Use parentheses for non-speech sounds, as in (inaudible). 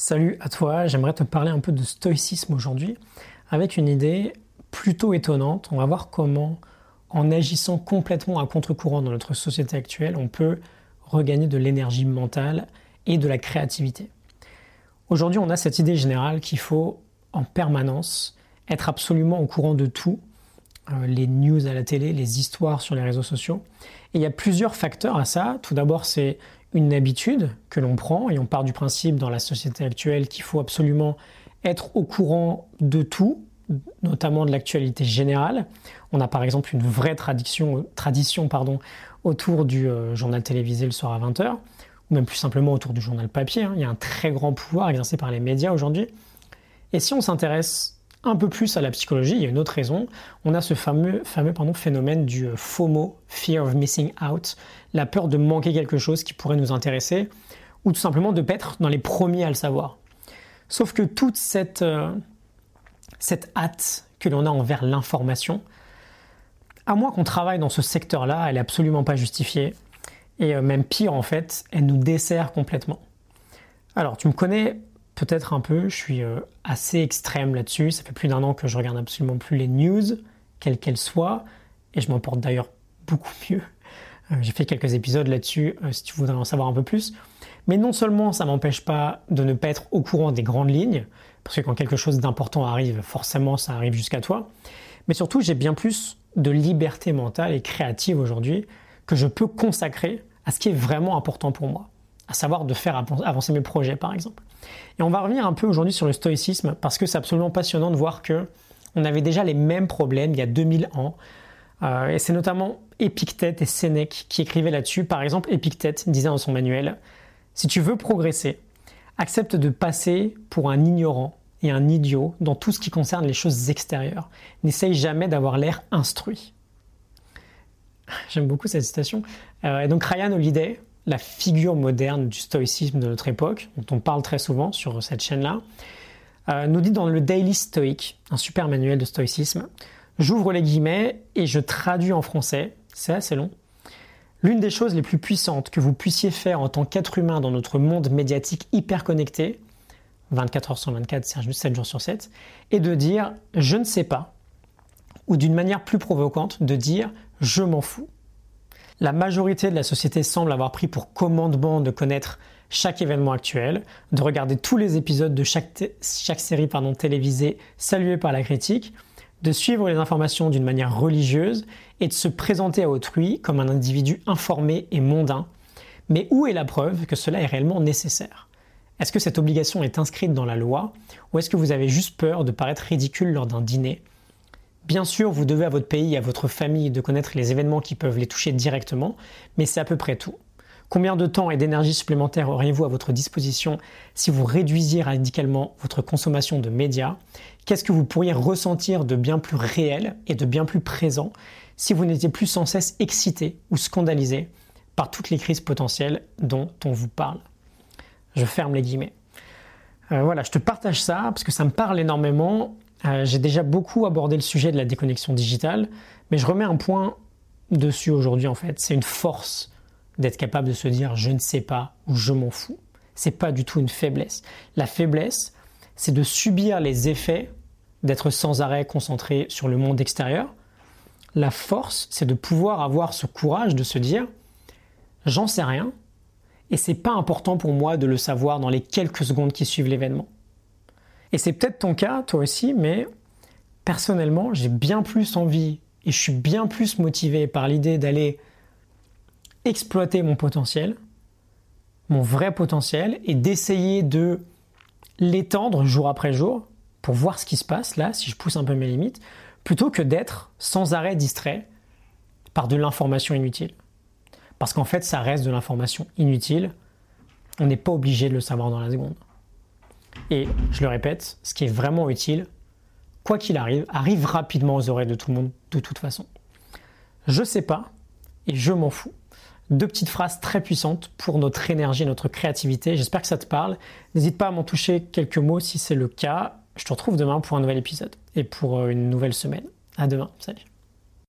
Salut à toi, j'aimerais te parler un peu de stoïcisme aujourd'hui avec une idée plutôt étonnante. On va voir comment, en agissant complètement à contre-courant dans notre société actuelle, on peut regagner de l'énergie mentale et de la créativité. Aujourd'hui, on a cette idée générale qu'il faut en permanence être absolument au courant de tout, euh, les news à la télé, les histoires sur les réseaux sociaux. Et il y a plusieurs facteurs à ça. Tout d'abord, c'est une habitude que l'on prend et on part du principe dans la société actuelle qu'il faut absolument être au courant de tout, notamment de l'actualité générale. On a par exemple une vraie tradition, tradition pardon, autour du euh, journal télévisé le soir à 20h, ou même plus simplement autour du journal papier. Hein. Il y a un très grand pouvoir exercé par les médias aujourd'hui. Et si on s'intéresse un peu plus à la psychologie, il y a une autre raison. On a ce fameux, fameux pardon, phénomène du euh, FOMO, Fear of Missing Out, la peur de manquer quelque chose qui pourrait nous intéresser, ou tout simplement de ne dans les premiers à le savoir. Sauf que toute cette, euh, cette hâte que l'on a envers l'information, à moins qu'on travaille dans ce secteur-là, elle n'est absolument pas justifiée. Et euh, même pire, en fait, elle nous dessert complètement. Alors, tu me connais peut-être un peu, je suis euh, assez extrême là-dessus. Ça fait plus d'un an que je regarde absolument plus les news, quelles qu'elles soient, et je m'en porte d'ailleurs beaucoup (laughs) mieux. Euh, j'ai fait quelques épisodes là-dessus euh, si tu voudrais en savoir un peu plus. Mais non seulement ça m'empêche pas de ne pas être au courant des grandes lignes, parce que quand quelque chose d'important arrive, forcément ça arrive jusqu'à toi, mais surtout j'ai bien plus de liberté mentale et créative aujourd'hui que je peux consacrer à ce qui est vraiment important pour moi, à savoir de faire avancer mes projets par exemple. Et on va revenir un peu aujourd'hui sur le stoïcisme parce que c'est absolument passionnant de voir que on avait déjà les mêmes problèmes il y a 2000 ans. Euh, et c'est notamment Épictète et Sénèque qui écrivaient là-dessus. Par exemple, Épictète disait dans son manuel Si tu veux progresser, accepte de passer pour un ignorant et un idiot dans tout ce qui concerne les choses extérieures. N'essaye jamais d'avoir l'air instruit. J'aime beaucoup cette citation. Euh, et donc Ryan Holiday, la figure moderne du stoïcisme de notre époque, dont on parle très souvent sur cette chaîne-là, euh, nous dit dans le Daily Stoic, un super manuel de stoïcisme, j'ouvre les guillemets et je traduis en français, c'est assez long. L'une des choses les plus puissantes que vous puissiez faire en tant qu'être humain dans notre monde médiatique hyper connecté, 24 heures sur 24, 7 jours sur 7, est de dire je ne sais pas, ou d'une manière plus provocante, de dire je m'en fous. La majorité de la société semble avoir pris pour commandement de connaître chaque événement actuel, de regarder tous les épisodes de chaque, série télévisée saluée par la critique, de suivre les informations d'une manière religieuse et de se présenter à autrui comme un individu informé et mondain. Mais où est la preuve que cela est réellement nécessaire? Est-ce que cette obligation est inscrite dans la loi? Ou est-ce que vous avez juste peur de paraître ridicule lors d'un dîner? Bien sûr, vous devez à votre pays à votre famille de connaître les événements qui peuvent les toucher directement, mais c'est à peu près tout. Combien de temps et d'énergie supplémentaire auriez-vous à votre disposition si vous réduisiez radicalement votre consommation de médias? Qu'est-ce que vous pourriez ressentir de bien plus réel et de bien plus présent si vous n'étiez plus sans cesse excité ou scandalisé par toutes les crises potentielles dont on vous parle? Je ferme les guillemets. Euh, voilà, je te partage ça parce que ça me parle énormément euh, j'ai déjà beaucoup abordé le sujet de la déconnexion digitale, mais je remets un point dessus aujourd'hui en fait. C'est une force d'être capable de se dire je ne sais pas ou je m'en fous. C'est pas du tout une faiblesse. La faiblesse, c'est de subir les effets d'être sans arrêt concentré sur le monde extérieur. La force, c'est de pouvoir avoir ce courage de se dire j'en sais rien et c'est pas important pour moi de le savoir dans les quelques secondes qui suivent l'événement. Et c'est peut-être ton cas, toi aussi, mais personnellement, j'ai bien plus envie et je suis bien plus motivé par l'idée d'aller exploiter mon potentiel, mon vrai potentiel, et d'essayer de l'étendre jour après jour pour voir ce qui se passe là, si je pousse un peu mes limites, plutôt que d'être sans arrêt distrait par de l'information inutile. Parce qu'en fait, ça reste de l'information inutile. On n'est pas obligé de le savoir dans la seconde. Et je le répète, ce qui est vraiment utile, quoi qu'il arrive, arrive rapidement aux oreilles de tout le monde de toute façon. Je sais pas et je m'en fous. Deux petites phrases très puissantes pour notre énergie notre créativité. J'espère que ça te parle. N'hésite pas à m'en toucher quelques mots si c'est le cas. Je te retrouve demain pour un nouvel épisode et pour euh, une nouvelle semaine. À demain. Salut.